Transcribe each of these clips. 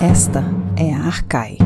Esta é a Arcai.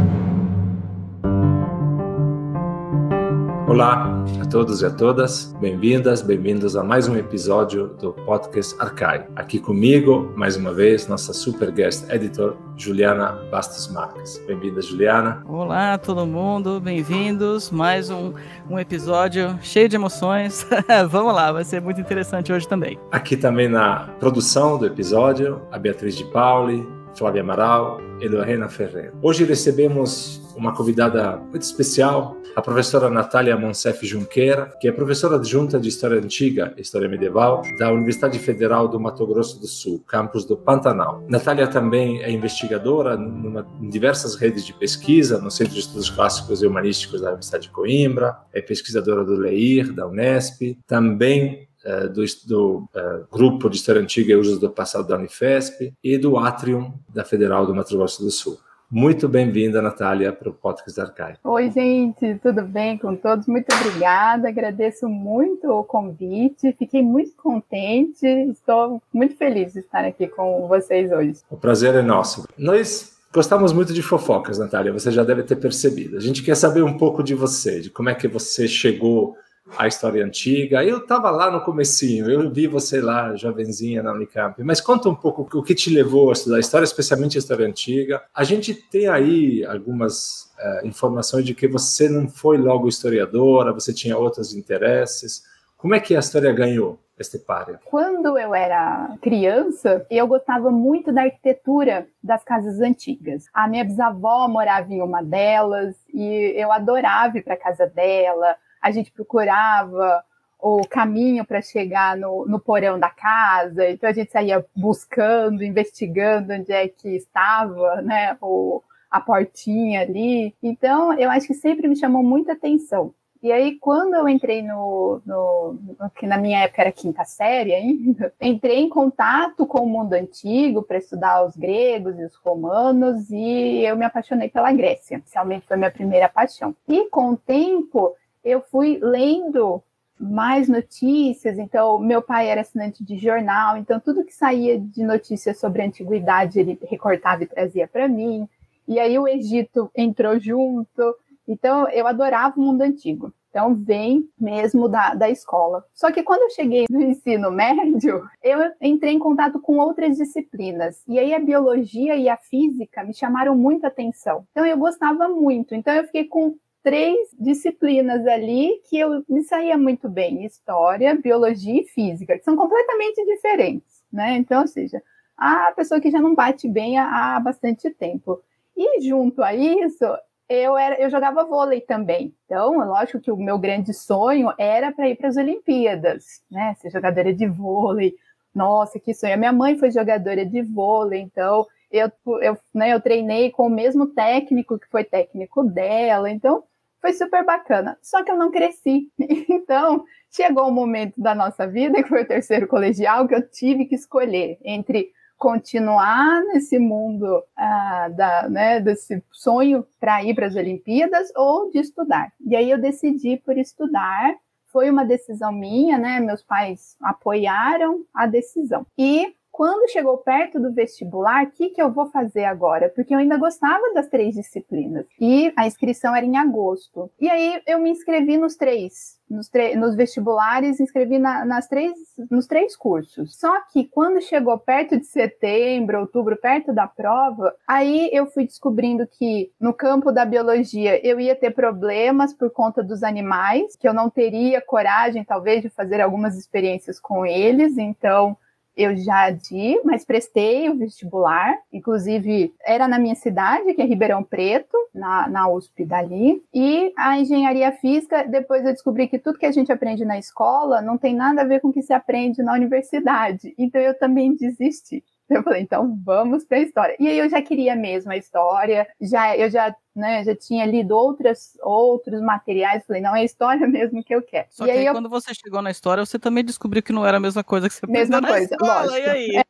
Olá a todos e a todas, bem-vindas, bem-vindos a mais um episódio do podcast Arcai. Aqui comigo, mais uma vez, nossa super guest editor, Juliana Bastos Marques. Bem-vinda, Juliana. Olá, todo mundo, bem-vindos. Mais um, um episódio cheio de emoções. Vamos lá, vai ser muito interessante hoje também. Aqui também na produção do episódio, a Beatriz de Pauli, Flávia Amaral e Lorena Ferreira. Hoje recebemos uma convidada muito especial, a professora Natália Monsef Junqueira, que é professora adjunta de História Antiga e História Medieval da Universidade Federal do Mato Grosso do Sul, campus do Pantanal. Natália também é investigadora numa, em diversas redes de pesquisa, no Centro de Estudos Clássicos e Humanísticos da Universidade de Coimbra, é pesquisadora do LEIR, da Unesp, também uh, do, do uh, Grupo de História Antiga e Usos do Passado da Unifesp e do Atrium da Federal do Mato Grosso do Sul. Muito bem-vinda, Natália, para o podcast Arcai. Oi, gente, tudo bem com todos? Muito obrigada, agradeço muito o convite, fiquei muito contente, estou muito feliz de estar aqui com vocês hoje. O prazer é nosso. Nós Gostamos muito de fofocas, Natália, você já deve ter percebido. A gente quer saber um pouco de você, de como é que você chegou a história antiga. Eu estava lá no comecinho, eu vi você lá, jovenzinha na Unicamp. Mas conta um pouco o que te levou a estudar a história, especialmente a história antiga. A gente tem aí algumas uh, informações de que você não foi logo historiadora, você tinha outros interesses. Como é que a história ganhou? este páreo? Quando eu era criança, eu gostava muito da arquitetura das casas antigas. A minha bisavó morava em uma delas e eu adorava ir para casa dela a gente procurava o caminho para chegar no, no porão da casa, então a gente saía buscando, investigando onde é que estava, né, o, a portinha ali. Então, eu acho que sempre me chamou muita atenção. E aí, quando eu entrei no, no, no, que na minha época era quinta série ainda, entrei em contato com o mundo antigo para estudar os gregos e os romanos, e eu me apaixonei pela Grécia. Realmente foi minha primeira paixão. E com o tempo, eu fui lendo mais notícias. Então, meu pai era assinante de jornal, então tudo que saía de notícias sobre antiguidade ele recortava e trazia para mim. E aí o Egito entrou junto. Então, eu adorava o mundo antigo. Então, vem mesmo da, da escola. Só que quando eu cheguei no ensino médio, eu entrei em contato com outras disciplinas. E aí a biologia e a física me chamaram muito atenção. Então, eu gostava muito. Então, eu fiquei com três disciplinas ali que eu me saía muito bem: história, biologia e física, que são completamente diferentes, né? Então, ou seja, a pessoa que já não bate bem há, bastante tempo. E junto a isso, eu, era, eu jogava vôlei também. Então, é lógico que o meu grande sonho era para ir para as Olimpíadas, né? Ser jogadora de vôlei. Nossa, que sonho. A minha mãe foi jogadora de vôlei, então eu, eu, né, eu treinei com o mesmo técnico que foi técnico dela. Então, foi super bacana. Só que eu não cresci. Então, chegou um momento da nossa vida, que foi o terceiro colegial, que eu tive que escolher entre continuar nesse mundo ah, da, né, desse sonho para ir para as Olimpíadas ou de estudar. E aí eu decidi por estudar. Foi uma decisão minha, né? Meus pais apoiaram a decisão. E quando chegou perto do vestibular, o que, que eu vou fazer agora? Porque eu ainda gostava das três disciplinas. E a inscrição era em agosto. E aí eu me inscrevi nos três. Nos, nos vestibulares, inscrevi na, nas três, nos três cursos. Só que quando chegou perto de setembro, outubro, perto da prova, aí eu fui descobrindo que no campo da biologia eu ia ter problemas por conta dos animais, que eu não teria coragem, talvez, de fazer algumas experiências com eles. Então, eu já di, mas prestei o vestibular. Inclusive, era na minha cidade, que é Ribeirão Preto, na, na USP dali. E a engenharia física, depois eu descobri que tudo que a gente aprende na escola não tem nada a ver com o que se aprende na universidade. Então eu também desisti. Eu falei, então vamos para a história. E aí eu já queria mesmo a história, já eu já, né, já tinha lido outras, outros materiais, falei, não, é a história mesmo que eu quero. Só e que aí, aí quando você chegou na história, você também descobriu que não era a mesma coisa que você mesma coisa, escola, lógico. e aí?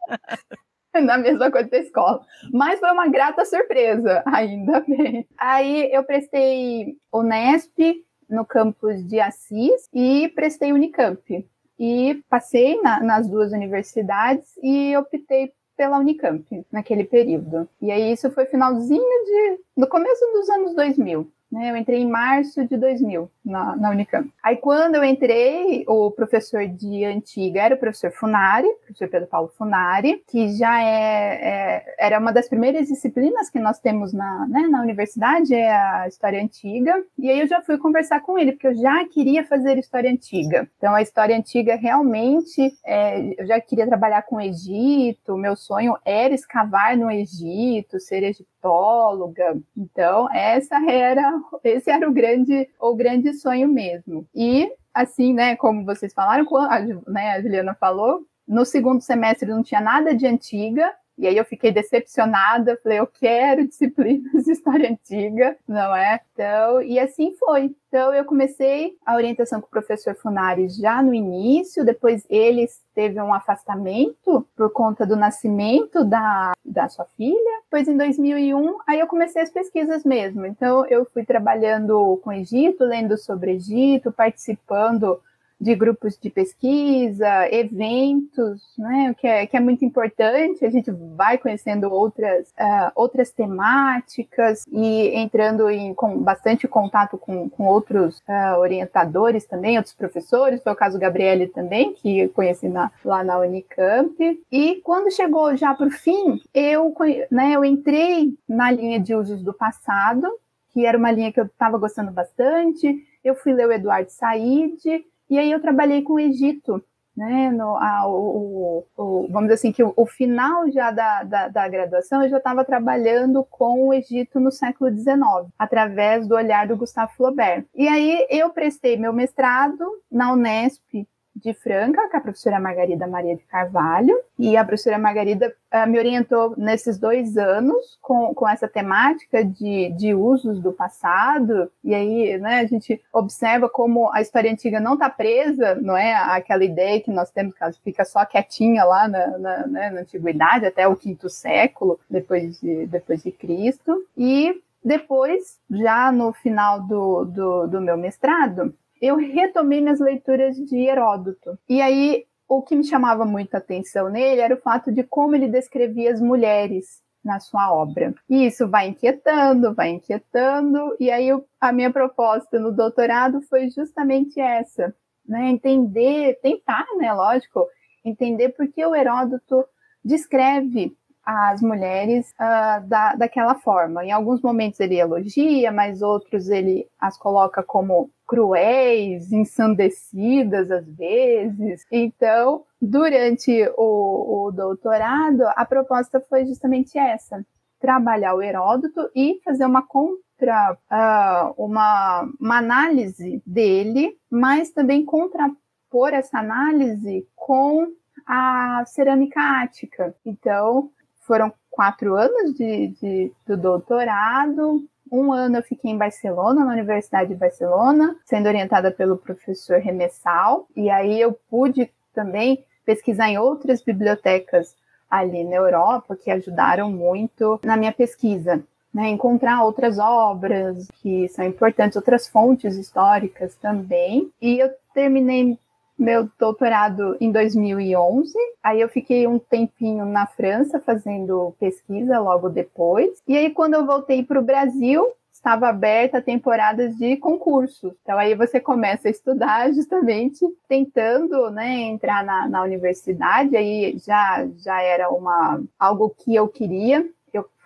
É, na mesma coisa da escola. Mas foi uma grata surpresa, ainda bem. Aí eu prestei Unesp no campus de Assis e prestei Unicamp. E passei na, nas duas universidades e optei pela Unicamp naquele período. E aí isso foi finalzinho de no começo dos anos 2000. Né? Eu entrei em março de 2000 na, na Unicamp. Aí, quando eu entrei, o professor de antiga era o professor Funari, professor Pedro Paulo Funari, que já é, é era uma das primeiras disciplinas que nós temos na, né, na universidade, é a História Antiga. E aí eu já fui conversar com ele, porque eu já queria fazer História Antiga. Então, a História Antiga realmente, é, eu já queria trabalhar com o Egito, meu sonho era escavar no Egito, ser egiptóloga. Então, essa era esse era o grande, o grande sonho mesmo. E, assim, né, como vocês falaram, a, né, a Juliana falou, no segundo semestre não tinha nada de antiga, e aí eu fiquei decepcionada, falei, eu quero disciplinas de história antiga, não é? Então, e assim foi. Então eu comecei a orientação com o professor Funari já no início, depois ele teve um afastamento por conta do nascimento da, da sua filha. Depois em 2001, aí eu comecei as pesquisas mesmo. Então eu fui trabalhando com Egito, lendo sobre Egito, participando de grupos de pesquisa, eventos, né, que é, que é muito importante, a gente vai conhecendo outras, uh, outras temáticas e entrando em com bastante contato com, com outros uh, orientadores também, outros professores, foi o caso Gabriele também, que conheci na, lá na Unicamp, e quando chegou já para o fim, eu, né, eu entrei na linha de usos do passado, que era uma linha que eu estava gostando bastante, eu fui ler o Eduardo Said, e aí eu trabalhei com o Egito, né, no, a, o, o, vamos dizer assim, que o, o final já da, da, da, graduação eu já estava trabalhando com o Egito no século XIX, através do olhar do Gustavo Flaubert. E aí eu prestei meu mestrado na Unesp de Franca, com a professora Margarida Maria de Carvalho, e a professora Margarida uh, me orientou nesses dois anos com, com essa temática de, de usos do passado, e aí né, a gente observa como a história antiga não está presa, não é? Aquela ideia que nós temos que ela fica só quietinha lá na, na, né, na antiguidade, até o quinto século depois de, depois de Cristo, e depois, já no final do, do, do meu mestrado, eu retomei minhas leituras de Heródoto. E aí, o que me chamava muita atenção nele era o fato de como ele descrevia as mulheres na sua obra. E isso vai inquietando, vai inquietando, e aí a minha proposta no doutorado foi justamente essa, né? Entender, tentar, né, lógico, entender por que o Heródoto descreve as mulheres uh, da, daquela forma. Em alguns momentos ele elogia, mas outros ele as coloca como cruéis, ensandecidas às vezes. Então, durante o, o doutorado, a proposta foi justamente essa: trabalhar o Heródoto e fazer uma contra, uh, uma, uma análise dele, mas também contrapor essa análise com a cerâmica ática. Então, foram quatro anos de, de, do doutorado. Um ano eu fiquei em Barcelona, na Universidade de Barcelona, sendo orientada pelo professor Remessal. E aí eu pude também pesquisar em outras bibliotecas ali na Europa que ajudaram muito na minha pesquisa. Né, encontrar outras obras que são importantes, outras fontes históricas também. E eu terminei meu doutorado em 2011. Aí eu fiquei um tempinho na França fazendo pesquisa logo depois. E aí quando eu voltei para o Brasil, estava aberta a temporadas de concursos. Então aí você começa a estudar justamente tentando né, entrar na, na universidade. Aí já, já era uma, algo que eu queria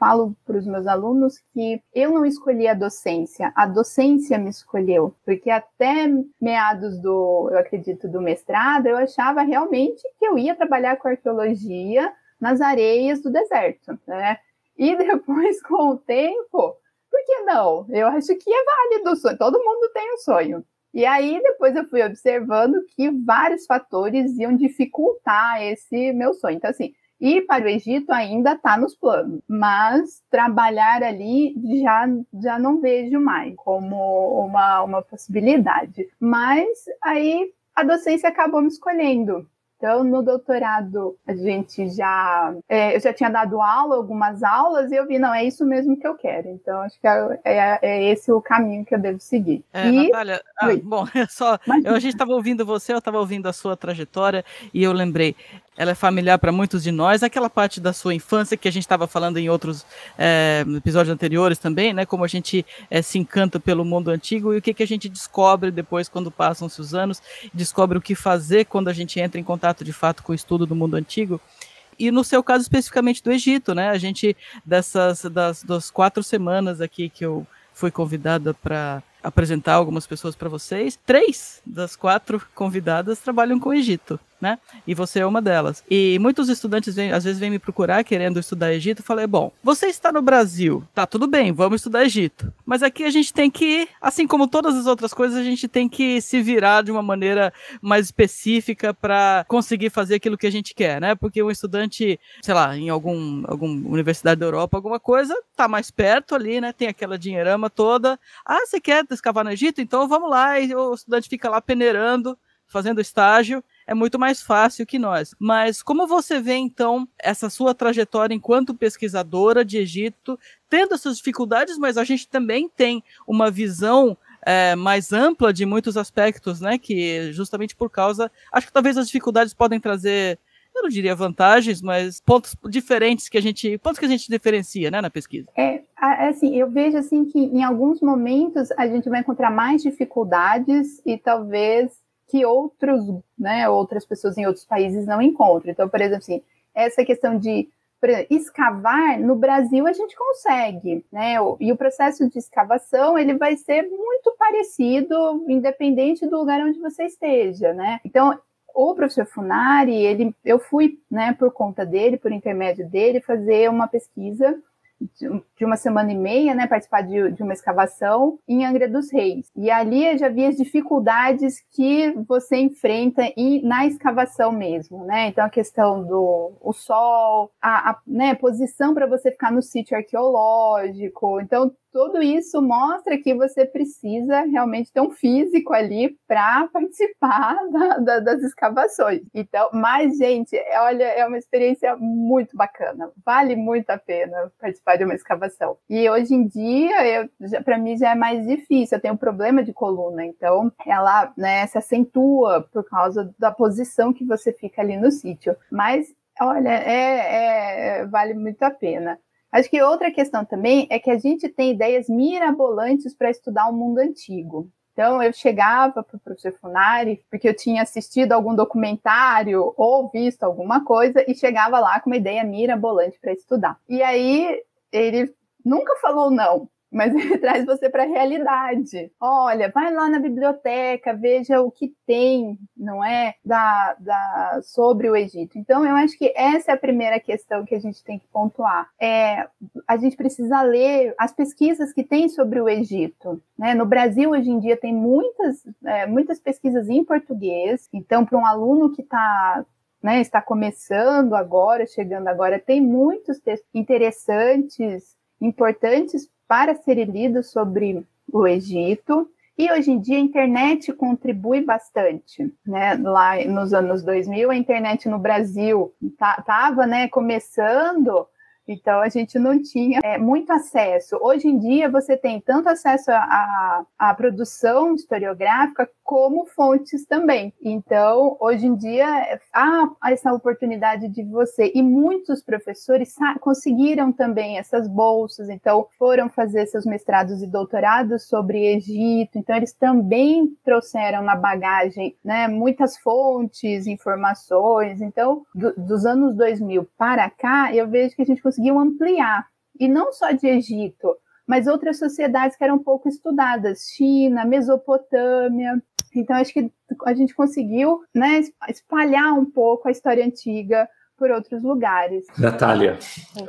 falo para os meus alunos que eu não escolhi a docência, a docência me escolheu, porque até meados do, eu acredito, do mestrado, eu achava realmente que eu ia trabalhar com arqueologia nas areias do deserto, né? E depois, com o tempo, por que não? Eu acho que é válido o sonho, todo mundo tem um sonho. E aí, depois eu fui observando que vários fatores iam dificultar esse meu sonho. Então, assim, Ir para o Egito ainda está nos planos, mas trabalhar ali já, já não vejo mais como uma, uma possibilidade. Mas aí a docência acabou me escolhendo. Então, no doutorado, a gente já. É, eu já tinha dado aula, algumas aulas, e eu vi, não, é isso mesmo que eu quero. Então, acho que é, é, é esse o caminho que eu devo seguir. É, e... Natália, ah, bom, é só. Eu, a gente estava ouvindo você, eu estava ouvindo a sua trajetória, e eu lembrei. Ela é familiar para muitos de nós, aquela parte da sua infância que a gente estava falando em outros é, episódios anteriores também, né? Como a gente é, se encanta pelo mundo antigo e o que, que a gente descobre depois quando passam-se os anos, descobre o que fazer quando a gente entra em contato de fato com o estudo do mundo antigo. E no seu caso especificamente do Egito, né? A gente dessas das, das quatro semanas aqui que eu fui convidada para apresentar algumas pessoas para vocês, três das quatro convidadas trabalham com o Egito né? E você é uma delas. E muitos estudantes vêm, às vezes vêm me procurar querendo estudar Egito. Eu falei, bom, você está no Brasil, tá tudo bem, vamos estudar Egito. Mas aqui a gente tem que, assim como todas as outras coisas, a gente tem que se virar de uma maneira mais específica para conseguir fazer aquilo que a gente quer, né? Porque um estudante, sei lá, em algum, alguma universidade da Europa, alguma coisa, tá mais perto ali, né? Tem aquela dinheirama toda. Ah, você quer escavar no Egito? Então vamos lá. E o estudante fica lá peneirando, fazendo estágio é muito mais fácil que nós. Mas como você vê, então, essa sua trajetória enquanto pesquisadora de Egito, tendo essas dificuldades, mas a gente também tem uma visão é, mais ampla de muitos aspectos, né? Que justamente por causa. Acho que talvez as dificuldades podem trazer. Eu não diria vantagens, mas pontos diferentes que a gente, pontos que a gente diferencia, né, na pesquisa. É, assim, eu vejo assim que em alguns momentos a gente vai encontrar mais dificuldades e talvez que outros, né, outras pessoas em outros países não encontram. Então, por exemplo, assim, essa questão de exemplo, escavar no Brasil a gente consegue, né? E o processo de escavação ele vai ser muito parecido, independente do lugar onde você esteja, né? Então o professor Funari, ele, eu fui, né, por conta dele, por intermédio dele, fazer uma pesquisa de uma semana e meia, né, participar de, de, uma escavação em Angra dos Reis. E ali eu já vi as dificuldades que você enfrenta em, na escavação mesmo, né? Então a questão do o sol, a, a né, posição para você ficar no sítio arqueológico. Então tudo isso mostra que você precisa realmente ter um físico ali para participar da, da, das escavações. Então, mas, gente, olha, é uma experiência muito bacana. Vale muito a pena participar de uma escavação. E hoje em dia, para mim já é mais difícil. Eu tenho um problema de coluna, então ela né, se acentua por causa da posição que você fica ali no sítio. Mas olha, é, é, vale muito a pena. Acho que outra questão também é que a gente tem ideias mirabolantes para estudar o mundo antigo. Então, eu chegava para o professor Funari, porque eu tinha assistido algum documentário ou visto alguma coisa, e chegava lá com uma ideia mirabolante para estudar. E aí, ele nunca falou não mas ele traz você para a realidade. Olha, vai lá na biblioteca, veja o que tem, não é, da, da sobre o Egito. Então, eu acho que essa é a primeira questão que a gente tem que pontuar. É, a gente precisa ler as pesquisas que tem sobre o Egito. Né? No Brasil, hoje em dia, tem muitas, é, muitas pesquisas em português. Então, para um aluno que está né, está começando agora, chegando agora, tem muitos textos interessantes, importantes para serem lidos sobre o Egito. E hoje em dia a internet contribui bastante, né? Lá nos anos 2000, a internet no Brasil estava, né, começando então a gente não tinha é, muito acesso. Hoje em dia você tem tanto acesso à, produção historiográfica como fontes também. Então hoje em dia há essa oportunidade de você e muitos professores conseguiram também essas bolsas. Então foram fazer seus mestrados e doutorados sobre Egito. Então eles também trouxeram na bagagem, né, muitas fontes, informações. Então do, dos anos 2000 para cá eu vejo que a gente conseguiu ampliar, e não só de Egito, mas outras sociedades que eram pouco estudadas, China, Mesopotâmia. Então, acho que a gente conseguiu né, espalhar um pouco a história antiga por outros lugares. Natália,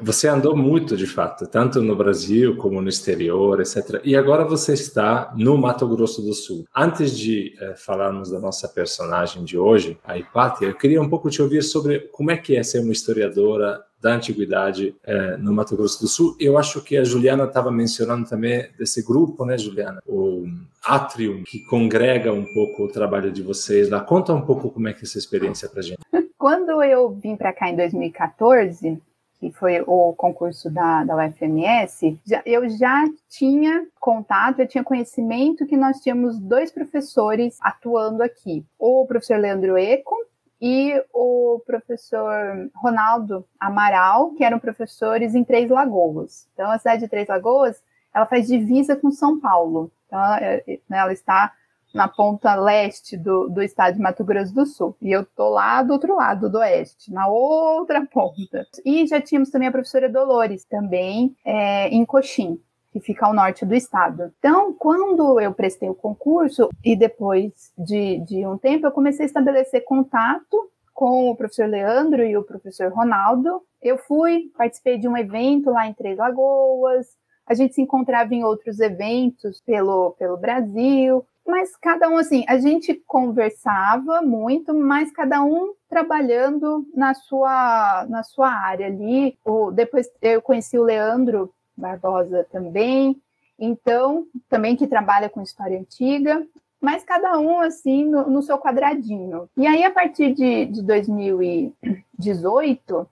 você andou muito de fato, tanto no Brasil como no exterior, etc. E agora você está no Mato Grosso do Sul. Antes de eh, falarmos da nossa personagem de hoje, a Hipátia, eu queria um pouco te ouvir sobre como é que é ser uma historiadora da antiguidade é, no Mato Grosso do Sul. Eu acho que a Juliana estava mencionando também desse grupo, né, Juliana? O Atrium, que congrega um pouco o trabalho de vocês lá. Conta um pouco como é que é essa experiência para gente. Quando eu vim para cá em 2014, que foi o concurso da, da UFMS, já, eu já tinha contato, eu tinha conhecimento que nós tínhamos dois professores atuando aqui. O professor Leandro Eco, e o professor Ronaldo Amaral, que eram professores em Três Lagoas. Então, a cidade de Três Lagoas, ela faz divisa com São Paulo. Então, ela, é, né, ela está na ponta leste do, do estado de Mato Grosso do Sul. E eu tô lá do outro lado, do oeste, na outra ponta. E já tínhamos também a professora Dolores, também é, em Coxim que fica ao norte do estado. Então, quando eu prestei o concurso e depois de, de um tempo, eu comecei a estabelecer contato com o professor Leandro e o professor Ronaldo. Eu fui, participei de um evento lá em Três Lagoas, a gente se encontrava em outros eventos pelo, pelo Brasil, mas cada um, assim, a gente conversava muito, mas cada um trabalhando na sua, na sua área ali. O, depois eu conheci o Leandro Barbosa também, então, também que trabalha com história antiga, mas cada um, assim, no, no seu quadradinho. E aí, a partir de, de 2018,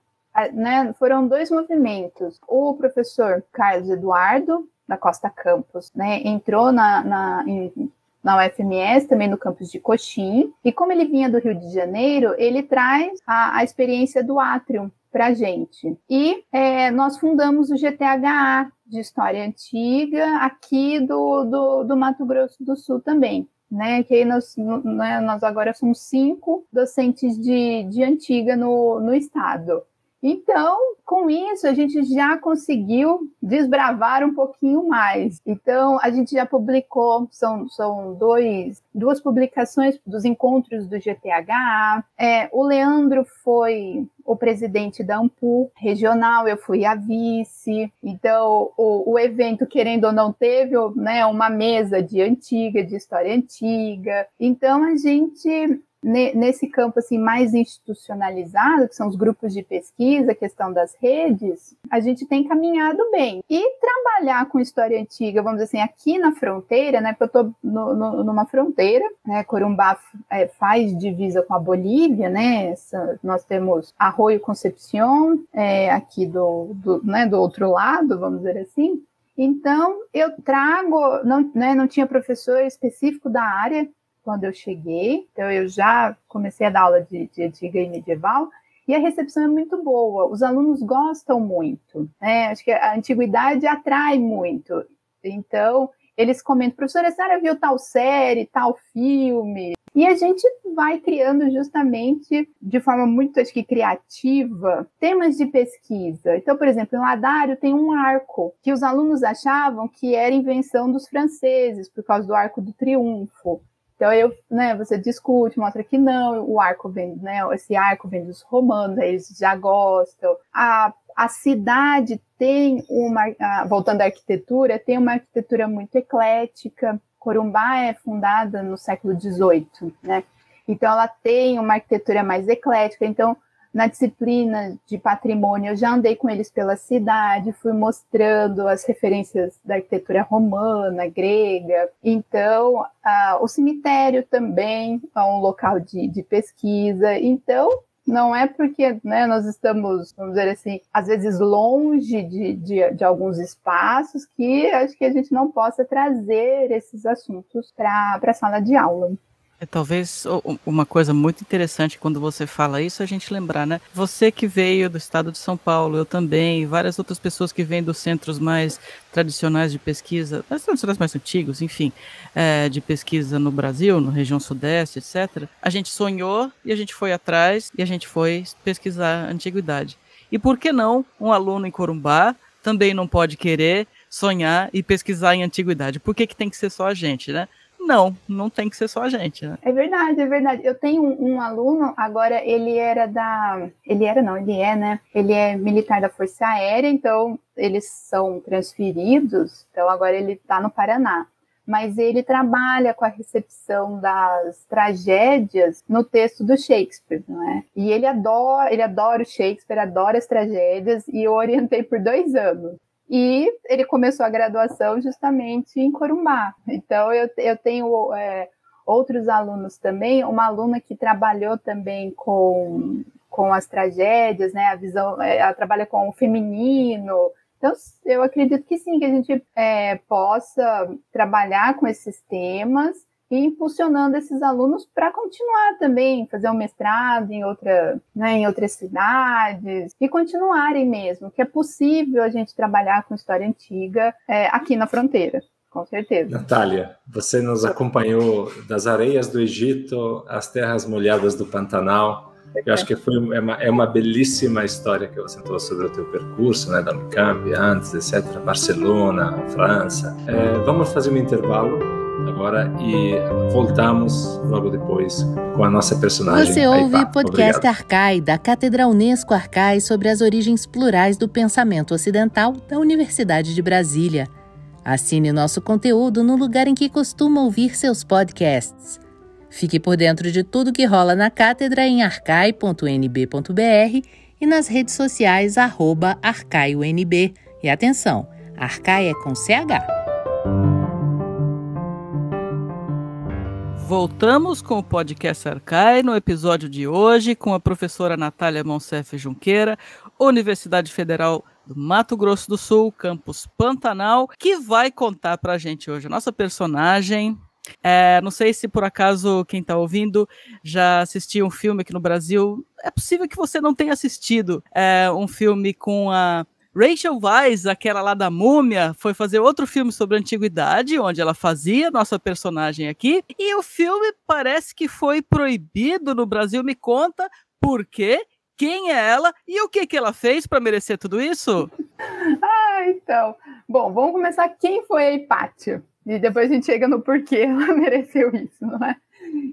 né, foram dois movimentos. O professor Carlos Eduardo, da Costa Campos, né, entrou na, na, em, na UFMS, também no campus de Coxim, e como ele vinha do Rio de Janeiro, ele traz a, a experiência do Atrium, para a gente. E é, nós fundamos o GTHA de História Antiga aqui do, do, do Mato Grosso do Sul também. Né, que aí nós, né, nós agora somos cinco docentes de, de antiga no, no estado. Então, com isso, a gente já conseguiu desbravar um pouquinho mais. Então, a gente já publicou, são, são dois, duas publicações dos encontros do GTH. É, o Leandro foi o presidente da AMPU regional, eu fui a vice. Então, o, o evento, querendo ou não, teve né, uma mesa de antiga, de história antiga. Então, a gente nesse campo assim mais institucionalizado, que são os grupos de pesquisa, a questão das redes, a gente tem caminhado bem. E trabalhar com história antiga, vamos dizer assim, aqui na fronteira, né? Porque eu estou numa fronteira, né? Corumbá é, faz divisa com a Bolívia, né? Essa, nós temos Arroio Concepción, é, aqui do, do, né, do outro lado, vamos dizer assim. Então, eu trago, não, né, não tinha professor específico da área, quando eu cheguei, então eu já comecei a dar aula de, de antiga e medieval, e a recepção é muito boa, os alunos gostam muito, né? Acho que a antiguidade atrai muito. Então, eles comentam, professora, a senhora viu tal série, tal filme? E a gente vai criando justamente de forma muito, acho que, criativa, temas de pesquisa. Então, por exemplo, em Ladário tem um arco que os alunos achavam que era invenção dos franceses, por causa do arco do triunfo. Então eu, né, você discute, mostra que não, o arco vem, né, esse arco vem dos romanos, eles já gostam. A, a cidade tem uma, voltando à arquitetura, tem uma arquitetura muito eclética. Corumbá é fundada no século XVIII, né? Então ela tem uma arquitetura mais eclética. Então na disciplina de patrimônio, eu já andei com eles pela cidade, fui mostrando as referências da arquitetura romana, grega. Então, o cemitério também é um local de, de pesquisa. Então, não é porque né, nós estamos, vamos dizer assim, às vezes longe de, de, de, alguns espaços que acho que a gente não possa trazer esses assuntos para a sala de aula. É, talvez uma coisa muito interessante quando você fala isso é a gente lembrar, né? Você que veio do estado de São Paulo, eu também, várias outras pessoas que vêm dos centros mais tradicionais de pesquisa, das tradicionais mais antigos, enfim, é, de pesquisa no Brasil, na região sudeste, etc. A gente sonhou e a gente foi atrás e a gente foi pesquisar a antiguidade. E por que não um aluno em Corumbá também não pode querer sonhar e pesquisar em antiguidade? Por que, que tem que ser só a gente, né? Não, não tem que ser só a gente, né? É verdade, é verdade. Eu tenho um, um, aluno, agora ele era da. Ele era, não, ele é, né? Ele é militar da Força Aérea, então eles são transferidos, então agora ele está no Paraná. Mas ele trabalha com a recepção das tragédias no texto do Shakespeare, não é? E ele adora, ele adora o Shakespeare, adora as tragédias, e eu orientei por dois anos. E ele começou a graduação justamente em Corumbá. Então, eu, eu tenho é, outros alunos também, uma aluna que trabalhou também com, com as tragédias, né? A visão, é, ela trabalha com o feminino. Então, eu acredito que sim, que a gente é, possa trabalhar com esses temas e impulsionando esses alunos para continuar também, fazer um mestrado em, outra, né, em outras cidades e continuarem mesmo, que é possível a gente trabalhar com história antiga é, aqui na fronteira. Com certeza. Natália, você nos acompanhou das areias do Egito às terras molhadas do Pantanal. Eu acho que foi é uma, é uma belíssima história que você trouxe sobre o teu percurso, né, da Unicamp, antes, etc. Barcelona, França. É, vamos fazer um intervalo agora e voltamos logo depois com a nossa personagem. Você ouve o podcast Obrigado. Arcai, da Cátedra Unesco Arcai, sobre as origens plurais do pensamento ocidental da Universidade de Brasília. Assine nosso conteúdo no lugar em que costuma ouvir seus podcasts. Fique por dentro de tudo que rola na cátedra em arcai.nb.br e nas redes sociais arroba arcaionb. E atenção, Arcai é com CH. Voltamos com o podcast Arcai no episódio de hoje com a professora Natália Monsef Junqueira, Universidade Federal do Mato Grosso do Sul, campus Pantanal, que vai contar para a gente hoje a nossa personagem. É, não sei se por acaso quem está ouvindo já assistiu um filme aqui no Brasil. É possível que você não tenha assistido é, um filme com a Rachel Weisz, aquela lá da múmia, foi fazer outro filme sobre a antiguidade, onde ela fazia nossa personagem aqui, e o filme parece que foi proibido no Brasil. Me conta por quê, quem é ela e o que, que ela fez para merecer tudo isso? ah, então. Bom, vamos começar quem foi a Hipátia. E depois a gente chega no porquê ela mereceu isso, não é?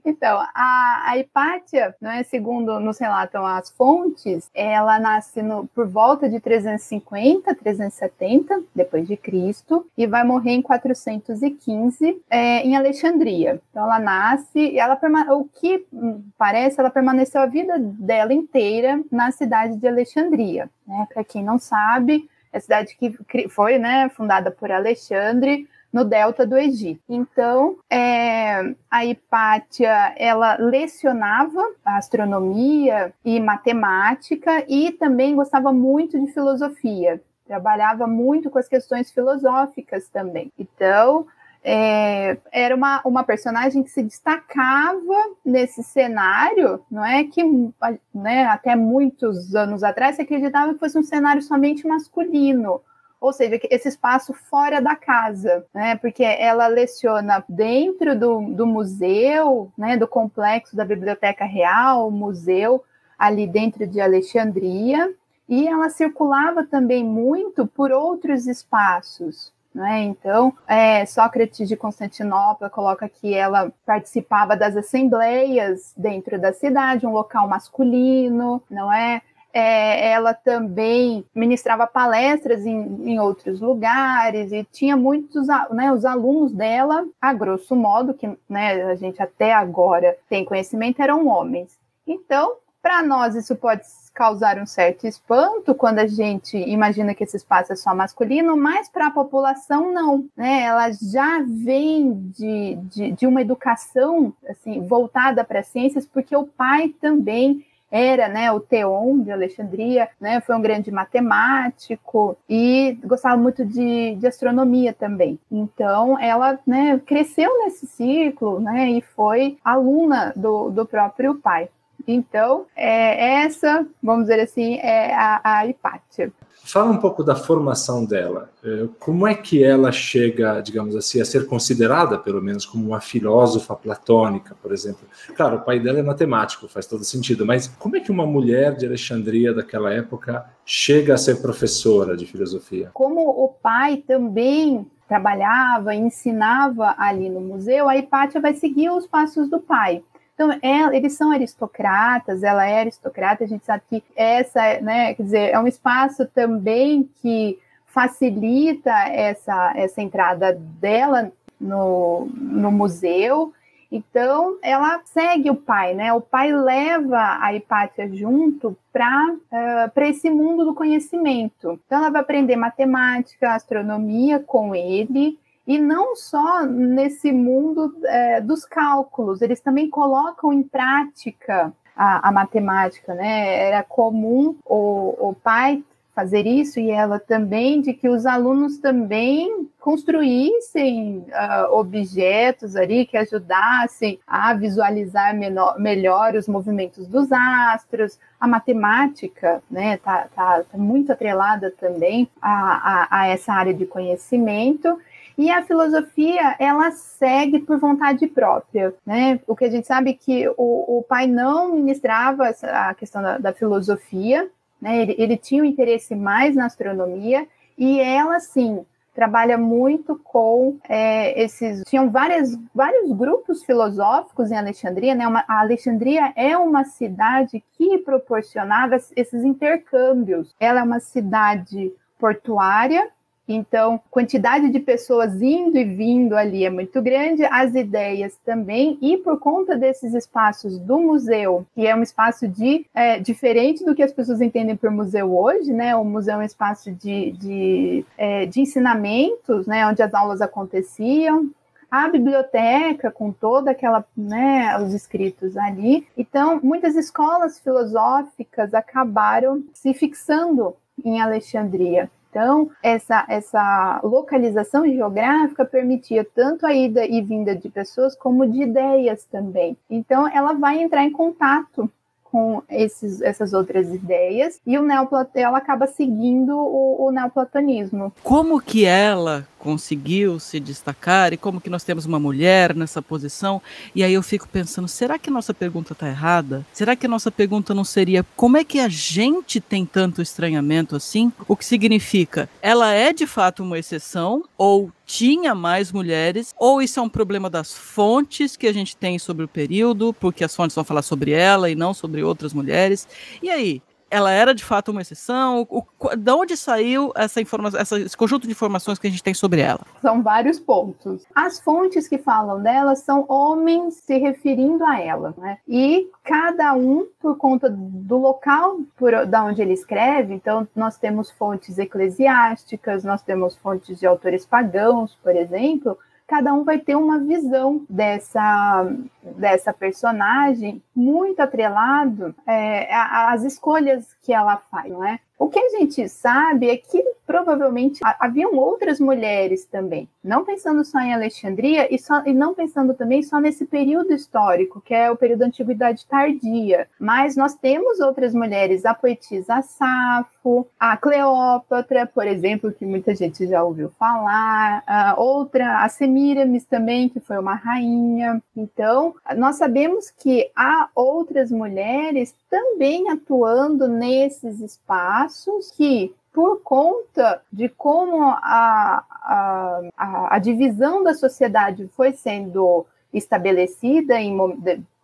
Então, a, a Hipátia, né, segundo nos relatam as fontes, ela nasce no, por volta de 350, 370 depois de Cristo e vai morrer em 415 é, em Alexandria. Então, ela nasce e ela o que parece, ela permaneceu a vida dela inteira na cidade de Alexandria. Né? Para quem não sabe, é a cidade que foi né, fundada por Alexandre no delta do Egito. Então, é, a Hipátia, ela lecionava astronomia e matemática e também gostava muito de filosofia. Trabalhava muito com as questões filosóficas também. Então, é, era uma, uma personagem que se destacava nesse cenário, não é que né, até muitos anos atrás se acreditava que fosse um cenário somente masculino ou seja, esse espaço fora da casa, né? Porque ela leciona dentro do, do museu, né? Do complexo da Biblioteca Real, museu ali dentro de Alexandria, e ela circulava também muito por outros espaços. Né? Então, é, Sócrates de Constantinopla coloca que ela participava das assembleias dentro da cidade, um local masculino, não é? É, ela também ministrava palestras em, em, outros lugares e tinha muitos, né, os alunos dela, a grosso modo, que né, a gente até agora tem conhecimento, eram homens. Então, para nós, isso pode causar um certo espanto quando a gente imagina que esse espaço é só masculino, mas para a população não, né? Ela já vem de, de, de uma educação assim voltada para as ciências, porque o pai também era né, o Theon de Alexandria, né, foi um grande matemático e gostava muito de, de astronomia também. Então, ela né, cresceu nesse ciclo né, e foi aluna do, do próprio pai. Então, é, essa, vamos dizer assim, é a, a Hipátia. Fala um pouco da formação dela. É, como é que ela chega, digamos assim, a ser considerada, pelo menos, como uma filósofa platônica, por exemplo? Claro, o pai dela é matemático, faz todo sentido, mas como é que uma mulher de Alexandria daquela época chega a ser professora de filosofia? Como o pai também trabalhava, ensinava ali no museu, a Hipátia vai seguir os passos do pai. Então, ela, eles são aristocratas, ela é aristocrata, a gente sabe que essa, né, quer dizer, é um espaço também que facilita essa, essa entrada dela no, no museu. Então, ela segue o pai, né? O pai leva a Hipátia junto para uh, esse mundo do conhecimento. Então, ela vai aprender matemática, astronomia com ele e não só nesse mundo é, dos cálculos, eles também colocam em prática a, a matemática, né? Era comum o, o pai fazer isso e ela também, de que os alunos também construíssem uh, objetos ali que ajudassem a visualizar menor, melhor os movimentos dos astros. A matemática né, tá, tá, tá muito atrelada também a, a, a essa área de conhecimento. E a filosofia, ela segue por vontade própria, né? O que a gente sabe é que o, o pai não ministrava a questão da, da filosofia, né? Ele, ele tinha um interesse mais na astronomia, e ela, sim, trabalha muito com é, esses. Tinham várias, vários grupos filosóficos em Alexandria, né? Uma, a Alexandria é uma cidade que proporcionava esses intercâmbios. Ela é uma cidade portuária, então, quantidade de pessoas indo e vindo ali é muito grande, as ideias também, e por conta desses espaços do museu, que é um espaço de é, diferente do que as pessoas entendem por museu hoje, né? O museu é um espaço de, de, é, de ensinamentos, né? Onde as aulas aconteciam, a biblioteca com toda aquela, né, os escritos ali. Então, muitas escolas filosóficas acabaram se fixando em Alexandria. Então, essa, essa localização geográfica permitia tanto a ida e vinda de pessoas como de ideias também. Então, ela vai entrar em contato com esses, essas outras ideias e o neoplaton acaba seguindo o, o neoplatonismo. Como que ela conseguiu se destacar e como que nós temos uma mulher nessa posição. E aí eu fico pensando, será que nossa pergunta está errada? Será que nossa pergunta não seria como é que a gente tem tanto estranhamento assim? O que significa, ela é de fato uma exceção ou tinha mais mulheres, ou isso é um problema das fontes que a gente tem sobre o período, porque as fontes vão falar sobre ela e não sobre outras mulheres. E aí, ela era de fato uma exceção? O, o, de onde saiu essa informação, esse conjunto de informações que a gente tem sobre ela? São vários pontos. As fontes que falam dela são homens se referindo a ela, né? E cada um, por conta do local por, da onde ele escreve, então nós temos fontes eclesiásticas, nós temos fontes de autores pagãos, por exemplo, cada um vai ter uma visão dessa, dessa personagem muito atrelado é, às escolhas que ela faz, não é? O que a gente sabe é que provavelmente haviam outras mulheres também, não pensando só em Alexandria e, só, e não pensando também só nesse período histórico, que é o período da Antiguidade Tardia, mas nós temos outras mulheres, a poetisa Safo, a Cleópatra, por exemplo, que muita gente já ouviu falar, a outra, a Semíramis também, que foi uma rainha. Então, nós sabemos que há outras mulheres também atuando nesses espaços que por conta de como a, a, a, a divisão da sociedade foi sendo estabelecida em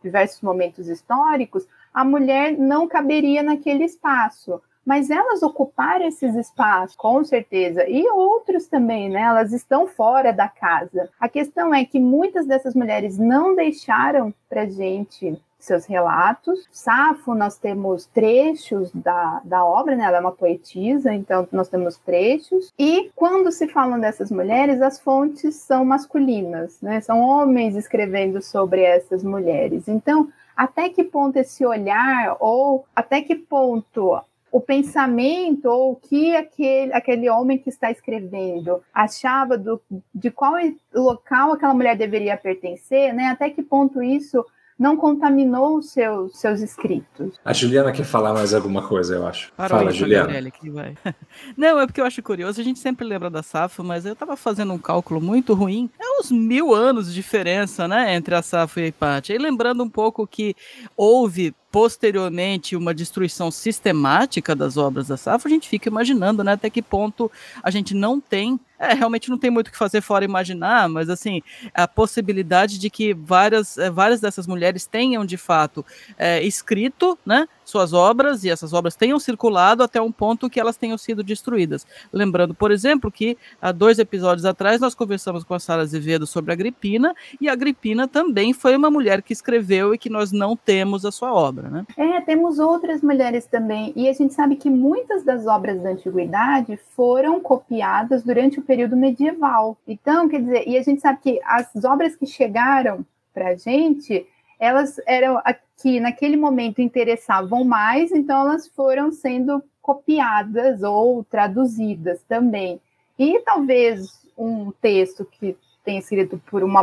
diversos momentos históricos, a mulher não caberia naquele espaço. Mas elas ocuparam esses espaços, com certeza, e outros também, né? Elas estão fora da casa. A questão é que muitas dessas mulheres não deixaram para gente seus relatos. Safo, nós temos trechos da, da obra, né? Ela é uma poetisa, então nós temos trechos. E quando se falam dessas mulheres, as fontes são masculinas, né? São homens escrevendo sobre essas mulheres. Então, até que ponto esse olhar, ou até que ponto o pensamento ou o que aquele, aquele homem que está escrevendo achava do, de qual local aquela mulher deveria pertencer, né? Até que ponto isso não contaminou os seus, seus escritos. A Juliana quer falar mais alguma coisa, eu acho. Parou Fala, Juliana. Que vai. Não, é porque eu acho curioso, a gente sempre lembra da Safo, mas eu estava fazendo um cálculo muito ruim. É uns mil anos de diferença, né, entre a Safo e a Hipátia. E lembrando um pouco que houve posteriormente uma destruição sistemática das obras da Safra, a gente fica imaginando né, até que ponto a gente não tem é, realmente não tem muito o que fazer fora imaginar, mas assim, a possibilidade de que várias, é, várias dessas mulheres tenham de fato é, escrito, né, suas obras e essas obras tenham circulado até um ponto que elas tenham sido destruídas. Lembrando, por exemplo, que há dois episódios atrás nós conversamos com a Sara Azevedo sobre Agripina, e Agripina também foi uma mulher que escreveu e que nós não temos a sua obra, né? É, temos outras mulheres também, e a gente sabe que muitas das obras da antiguidade foram copiadas durante o período medieval. Então, quer dizer, e a gente sabe que as obras que chegaram para a gente elas eram que naquele momento interessavam mais, então elas foram sendo copiadas ou traduzidas também. E talvez um texto que tenha, escrito por uma,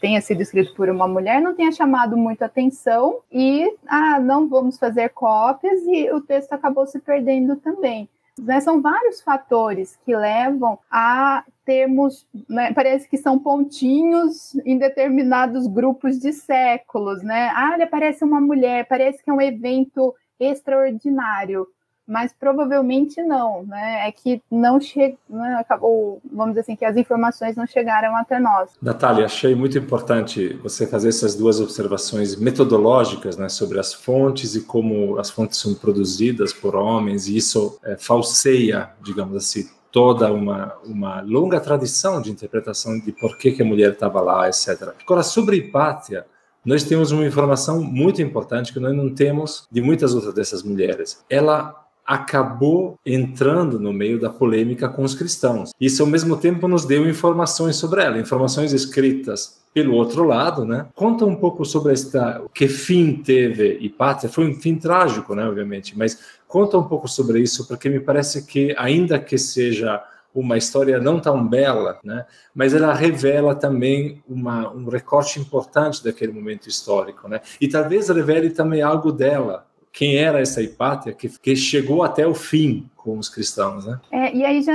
tenha sido escrito por uma mulher não tenha chamado muito atenção e ah, não vamos fazer cópias e o texto acabou se perdendo também. Né, são vários fatores que levam a termos, né, parece que são pontinhos em determinados grupos de séculos, né? Ah, ele uma mulher, parece que é um evento extraordinário mas provavelmente não, né? É que não chegou, né? acabou, vamos dizer assim, que as informações não chegaram até nós. Natália, achei muito importante você fazer essas duas observações metodológicas, né, sobre as fontes e como as fontes são produzidas por homens, e isso é, falseia, digamos assim, toda uma, uma longa tradição de interpretação de por que, que a mulher estava lá, etc. Agora, sobre Hipátia, nós temos uma informação muito importante que nós não temos de muitas outras dessas mulheres. Ela acabou entrando no meio da polêmica com os cristãos. Isso, ao mesmo tempo, nos deu informações sobre ela, informações escritas pelo outro lado, né? Conta um pouco sobre esta, que fim teve Hipátia. Foi um fim trágico, né, obviamente, mas conta um pouco sobre isso, porque me parece que, ainda que seja uma história não tão bela, né? mas ela revela também uma, um recorte importante daquele momento histórico, né? E talvez revele também algo dela, quem era essa Hipátia que, que chegou até o fim com os cristãos, né? É, e aí já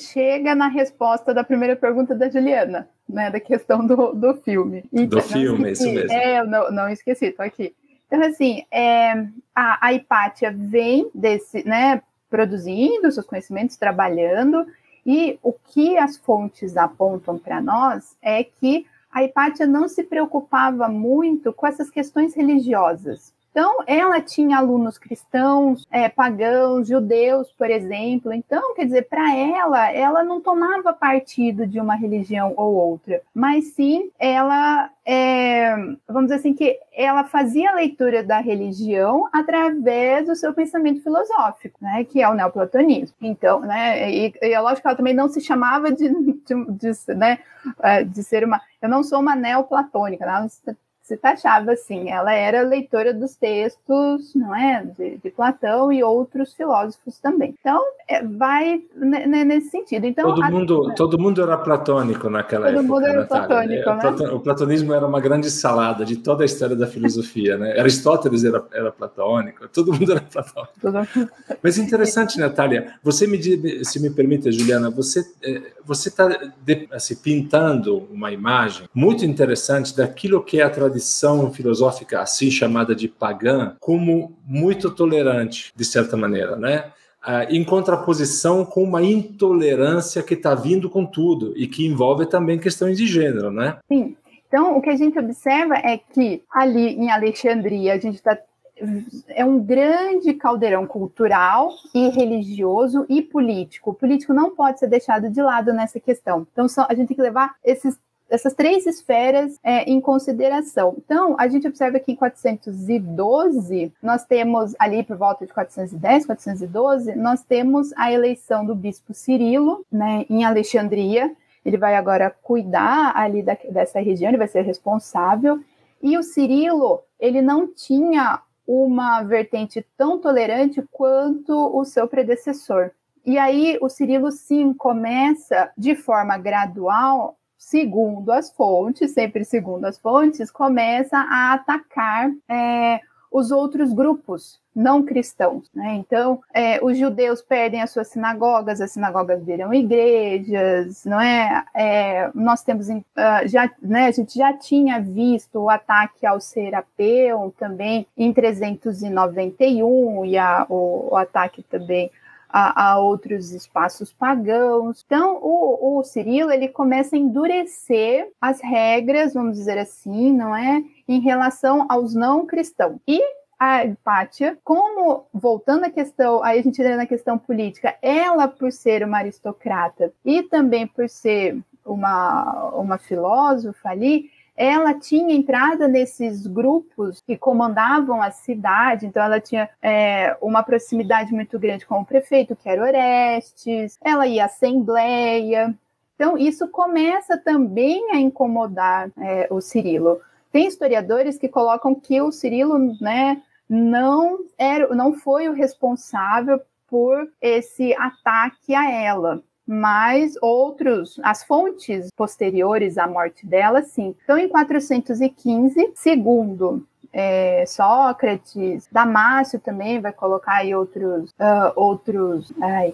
chega na resposta da primeira pergunta da Juliana, né, da questão do, do filme. do filme, esqueci, isso mesmo. É, eu não, não esqueci, tô aqui. Então, assim, é, a, a Hipátia vem desse, né, produzindo seus conhecimentos, trabalhando, e o que as fontes apontam para nós é que a Hipátia não se preocupava muito com essas questões religiosas. Então, ela tinha alunos cristãos, é, pagãos, judeus, por exemplo. Então, quer dizer, para ela, ela não tomava partido de uma religião ou outra, mas sim ela, é, vamos dizer assim, que ela fazia a leitura da religião através do seu pensamento filosófico, né, que é o neoplatonismo. Então, né, e, e é lógico que ela também não se chamava de, de, de, né, é, de ser uma. Eu não sou uma neoplatônica, né, se taxava assim. Ela era leitora dos textos, não é, de, de Platão e outros filósofos também. Então, é, vai nesse sentido. Então, todo mundo, a... todo mundo era platônico naquela todo época. Todo mundo era platônico, é, né? O platonismo era uma grande salada de toda a história da filosofia, né? Aristóteles era, era platônico, todo mundo era platônico. Mas interessante, Natália. Você me se me permite, Juliana, você é, você está assim, pintando uma imagem muito interessante daquilo que é a tradição tradição filosófica assim chamada de pagã como muito tolerante, de certa maneira, né? Ah, em contraposição com uma intolerância que está vindo com tudo e que envolve também questões de gênero, né? Sim. Então, o que a gente observa é que ali em Alexandria a gente está é um grande caldeirão cultural e religioso e político. O político não pode ser deixado de lado nessa questão. Então, só, a gente tem que levar esses essas três esferas é, em consideração. Então, a gente observa que em 412, nós temos ali por volta de 410, 412, nós temos a eleição do bispo Cirilo, né, em Alexandria. Ele vai agora cuidar ali da, dessa região, ele vai ser responsável. E o Cirilo, ele não tinha uma vertente tão tolerante quanto o seu predecessor. E aí o Cirilo sim começa de forma gradual segundo as fontes, sempre segundo as fontes, começa a atacar é, os outros grupos não cristãos. Né? Então, é, os judeus perdem as suas sinagogas, as sinagogas viram igrejas, não é? é nós temos, uh, já, né, a gente já tinha visto o ataque ao Serapeu também em 391 e a, o, o ataque também a, a outros espaços pagãos. Então, o, o Cirilo ele começa a endurecer as regras, vamos dizer assim, não é, em relação aos não cristãos. E a Hipátia, como, voltando à questão, aí a gente entra na questão política, ela, por ser uma aristocrata e também por ser uma, uma filósofa ali, ela tinha entrada nesses grupos que comandavam a cidade, então ela tinha é, uma proximidade muito grande com o prefeito, que era Orestes, ela ia à assembleia. Então, isso começa também a incomodar é, o Cirilo. Tem historiadores que colocam que o Cirilo né, não, era, não foi o responsável por esse ataque a ela. Mas outros, as fontes posteriores à morte dela, sim. Então, em 415, segundo é, Sócrates, Damásio também vai colocar aí outros, uh, outros ai,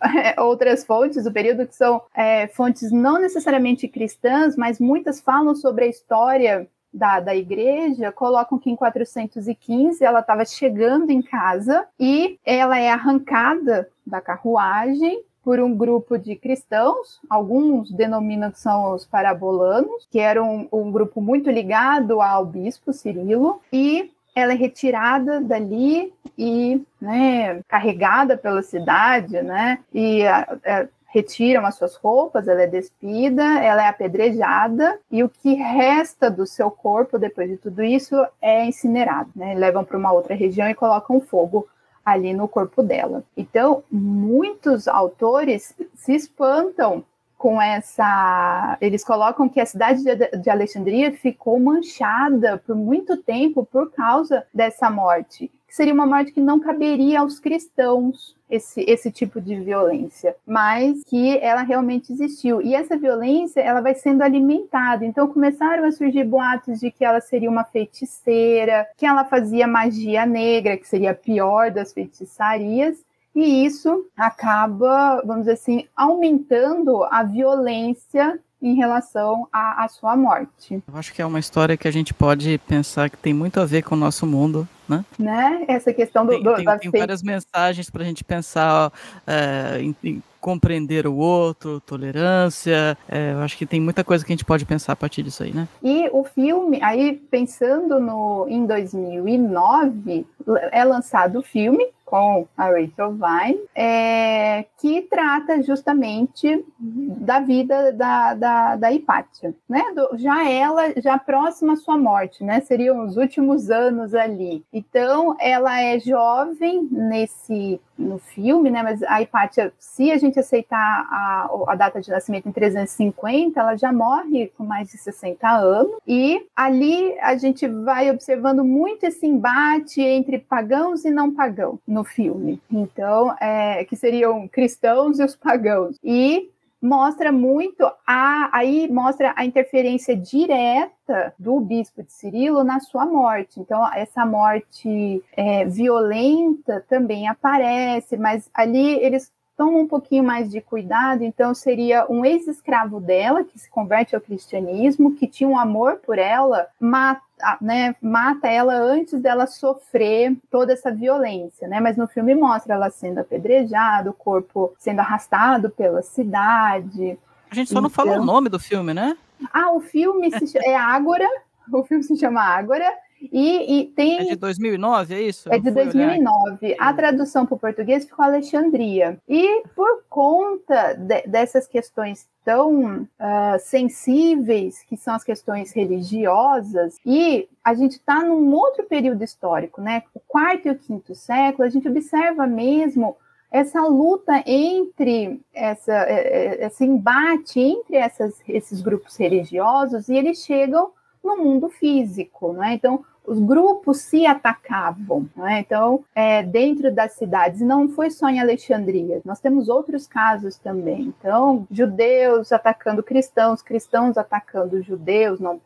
outras fontes do período que são é, fontes não necessariamente cristãs, mas muitas falam sobre a história da, da igreja colocam que em 415 ela estava chegando em casa e ela é arrancada da carruagem por um grupo de cristãos, alguns denominam que são os parabolanos, que eram um, grupo muito ligado ao bispo Cirilo, e ela é retirada dali e né, carregada pela cidade, né, e a, a, retiram as suas roupas, ela é despida, ela é apedrejada e o que resta do seu corpo depois de tudo isso é incinerado, né? Levam para uma outra região e colocam fogo ali no corpo dela. Então, muitos autores se espantam com essa. Eles colocam que a cidade de Alexandria ficou manchada por muito tempo por causa dessa morte que seria uma morte que não caberia aos cristãos esse, esse tipo de violência, mas que ela realmente existiu. E essa violência, ela vai sendo alimentada. Então começaram a surgir boatos de que ela seria uma feiticeira, que ela fazia magia negra, que seria a pior das feitiçarias, e isso acaba, vamos dizer assim, aumentando a violência em relação à, à, sua morte. Eu acho que é uma história que a gente pode pensar que tem muito a ver com o nosso mundo, né? né? Essa questão do, tem, do tem, da tem várias mensagens para a gente pensar é, em, em, compreender o outro, tolerância. É, eu acho que tem muita coisa que a gente pode pensar a partir disso aí, né? E o filme, aí pensando no em 2009, é lançado o filme com a Rachel Vine, é, que trata justamente da vida da, da, da Hipátia, né? Do, já ela, já próxima à sua morte, né? Seriam os últimos anos ali. Então, ela é jovem nesse no filme, né? Mas a Hipátia, se a gente aceitar a, a data de nascimento em 350, ela já morre com mais de 60 anos. E ali a gente vai observando muito esse embate entre pagãos e não pagãos no filme. Então, é, que seriam cristãos e os pagãos. E mostra muito a aí mostra a interferência direta do bispo de Cirilo na sua morte. Então essa morte é, violenta também aparece, mas ali eles tomam um pouquinho mais de cuidado. Então seria um ex-escravo dela que se converte ao cristianismo, que tinha um amor por ela, mata né, mata ela antes dela sofrer toda essa violência, né? Mas no filme mostra ela sendo apedrejada, o corpo sendo arrastado pela cidade. A gente só então... não falou o nome do filme, né? Ah, o filme se... é Ágora. O filme se chama Ágora. E, e, tem. É de 2009, é isso? É de 2009. A tradução para o português ficou Alexandria. E por conta de, dessas questões tão uh, sensíveis, que são as questões religiosas, e a gente está num outro período histórico, né? O quarto e o quinto século, a gente observa mesmo essa luta entre essa, é, é, esse embate entre essas, esses grupos religiosos e eles chegam no mundo físico, né? Então os grupos se atacavam. Né? Então, é, dentro das cidades, não foi só em Alexandria, nós temos outros casos também. Então, judeus atacando cristãos, cristãos atacando judeus, não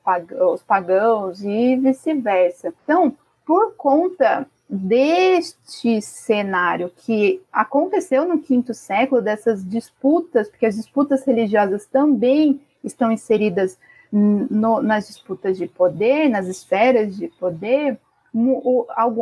os pagãos e vice-versa. Então, por conta deste cenário que aconteceu no quinto século, dessas disputas, porque as disputas religiosas também estão inseridas no, nas disputas de poder, nas esferas de poder,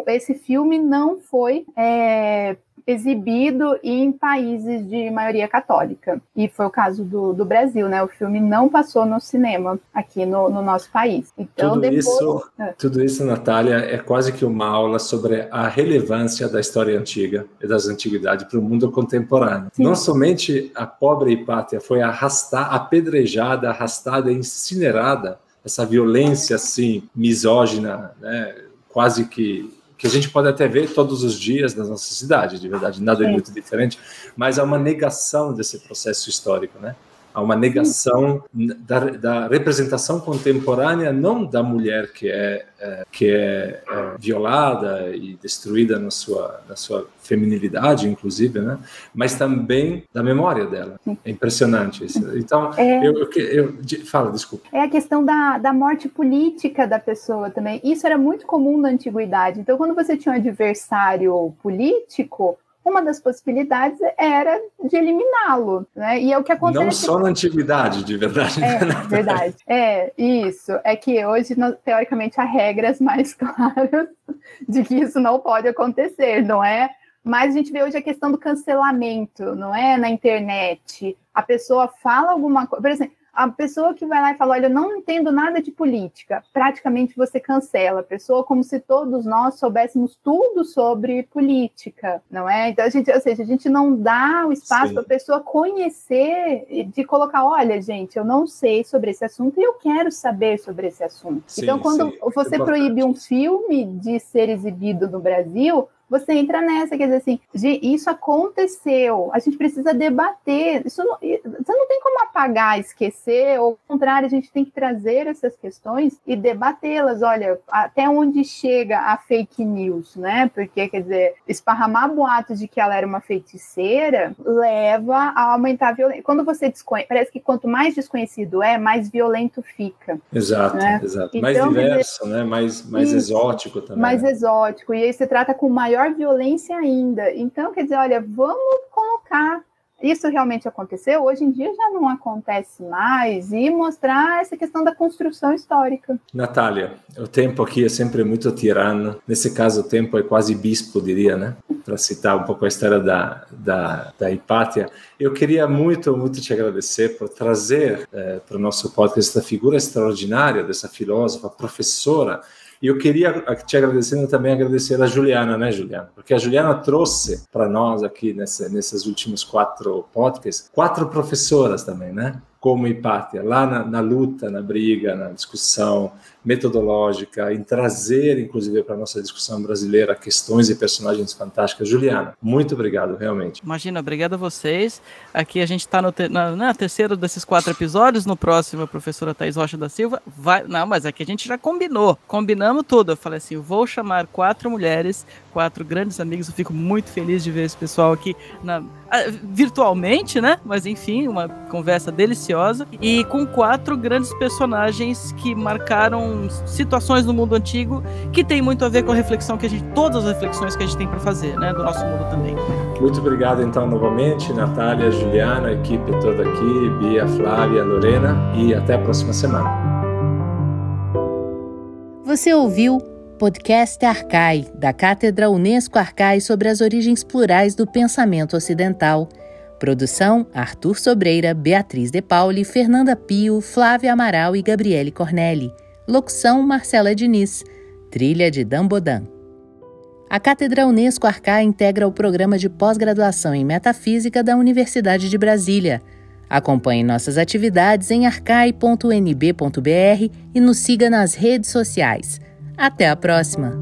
esse filme não foi é, exibido em países de maioria católica. E foi o caso do, do Brasil, né? O filme não passou no cinema aqui no, no nosso país. Então, tudo, depois... isso, ah. tudo isso, Natália, é quase que uma aula sobre a relevância da história antiga e das antiguidades para o mundo contemporâneo. Sim. Não somente a pobre Hipátia foi arrastada, apedrejada, arrastada, incinerada, essa violência assim misógina, né? quase que que a gente pode até ver todos os dias na nossa cidade, de verdade, nada é muito diferente, mas há uma negação desse processo histórico, né? Há uma negação da, da, representação contemporânea, não da mulher que é, é que é, é, violada e destruída na sua, na sua feminilidade, inclusive, né? mas também da memória dela. É impressionante isso. Então, é, eu, eu, eu, fala, desculpa. É a questão da, da morte política da pessoa também. Isso era muito comum na antiguidade. Então, quando você tinha um adversário político, uma das possibilidades era de eliminá-lo, né? E é o que acontece. Não só na antiguidade, de verdade. É, verdade. É, isso. É que hoje, teoricamente, há regras mais claras de que isso não pode acontecer, não é? Mas a gente vê hoje a questão do cancelamento, não é? Na internet. A pessoa fala alguma coisa. Por exemplo, a pessoa que vai lá e fala, olha, eu não entendo nada de política, praticamente você cancela a pessoa como se todos nós soubéssemos tudo sobre política, não é? Então a gente, ou seja, a gente não dá o espaço para a pessoa conhecer, de colocar, olha, gente, eu não sei sobre esse assunto e eu quero saber sobre esse assunto. Sim, então, quando sim. você é proíbe um filme de ser exibido no Brasil, você entra nessa, quer dizer assim, isso aconteceu, a gente precisa debater, isso não, você não tem como apagar, esquecer, ou ao contrário, a gente tem que trazer essas questões e debatê-las, olha, até onde chega a fake news, né, porque, quer dizer, esparramar boatos de que ela era uma feiticeira leva a aumentar a violência, quando você desconhece, parece que quanto mais desconhecido é, mais violento fica. Exato, né? exato, então, mais diverso, dizer, né, mais, mais exótico também. Mais né? exótico, e aí você trata com maior maior violência ainda. Então, quer dizer, olha, vamos colocar isso realmente aconteceu, hoje em dia já não acontece mais, e mostrar essa questão da construção histórica. Natália, o tempo aqui é sempre muito tirano, nesse caso o tempo é quase bispo, diria, né? Para citar um pouco a história da, da, da Hipátia. Eu queria muito, muito te agradecer por trazer é, para o nosso podcast essa figura extraordinária dessa filósofa, professora, e eu queria te agradecendo também agradecer a Juliana, né, Juliana? Porque a Juliana trouxe para nós aqui nessa, nesses últimos quatro podcasts quatro professoras também, né? Como Hipátia, lá na, na luta, na briga, na discussão, metodológica, em trazer, inclusive, para a nossa discussão brasileira questões e personagens fantásticas. Juliana, muito obrigado, realmente. Imagina, obrigado a vocês. Aqui a gente está te na, na terceira desses quatro episódios. No próximo, a professora Thais Rocha da Silva vai. Não, mas aqui a gente já combinou. Combinamos tudo. Eu falei assim: vou chamar quatro mulheres, quatro grandes amigos. Eu fico muito feliz de ver esse pessoal aqui na, ah, virtualmente, né? Mas enfim, uma conversa deliciosa. E com quatro grandes personagens que marcaram situações no mundo antigo que tem muito a ver com a reflexão que a gente, todas as reflexões que a gente tem para fazer, né, do nosso mundo também. Muito obrigado então novamente, Natália, Juliana, a equipe toda aqui, Bia, Flávia, Lorena e até a próxima semana. Você ouviu podcast Arcai, da Cátedra Unesco Arcai sobre as origens plurais do pensamento ocidental. Produção: Arthur Sobreira, Beatriz De Pauli, Fernanda Pio, Flávia Amaral e Gabriele Cornelli. Locução Marcela Diniz. Trilha de Dambodan. A Cátedra Unesco Arcá integra o programa de pós-graduação em Metafísica da Universidade de Brasília. Acompanhe nossas atividades em arcai.nb.br e nos siga nas redes sociais. Até a próxima!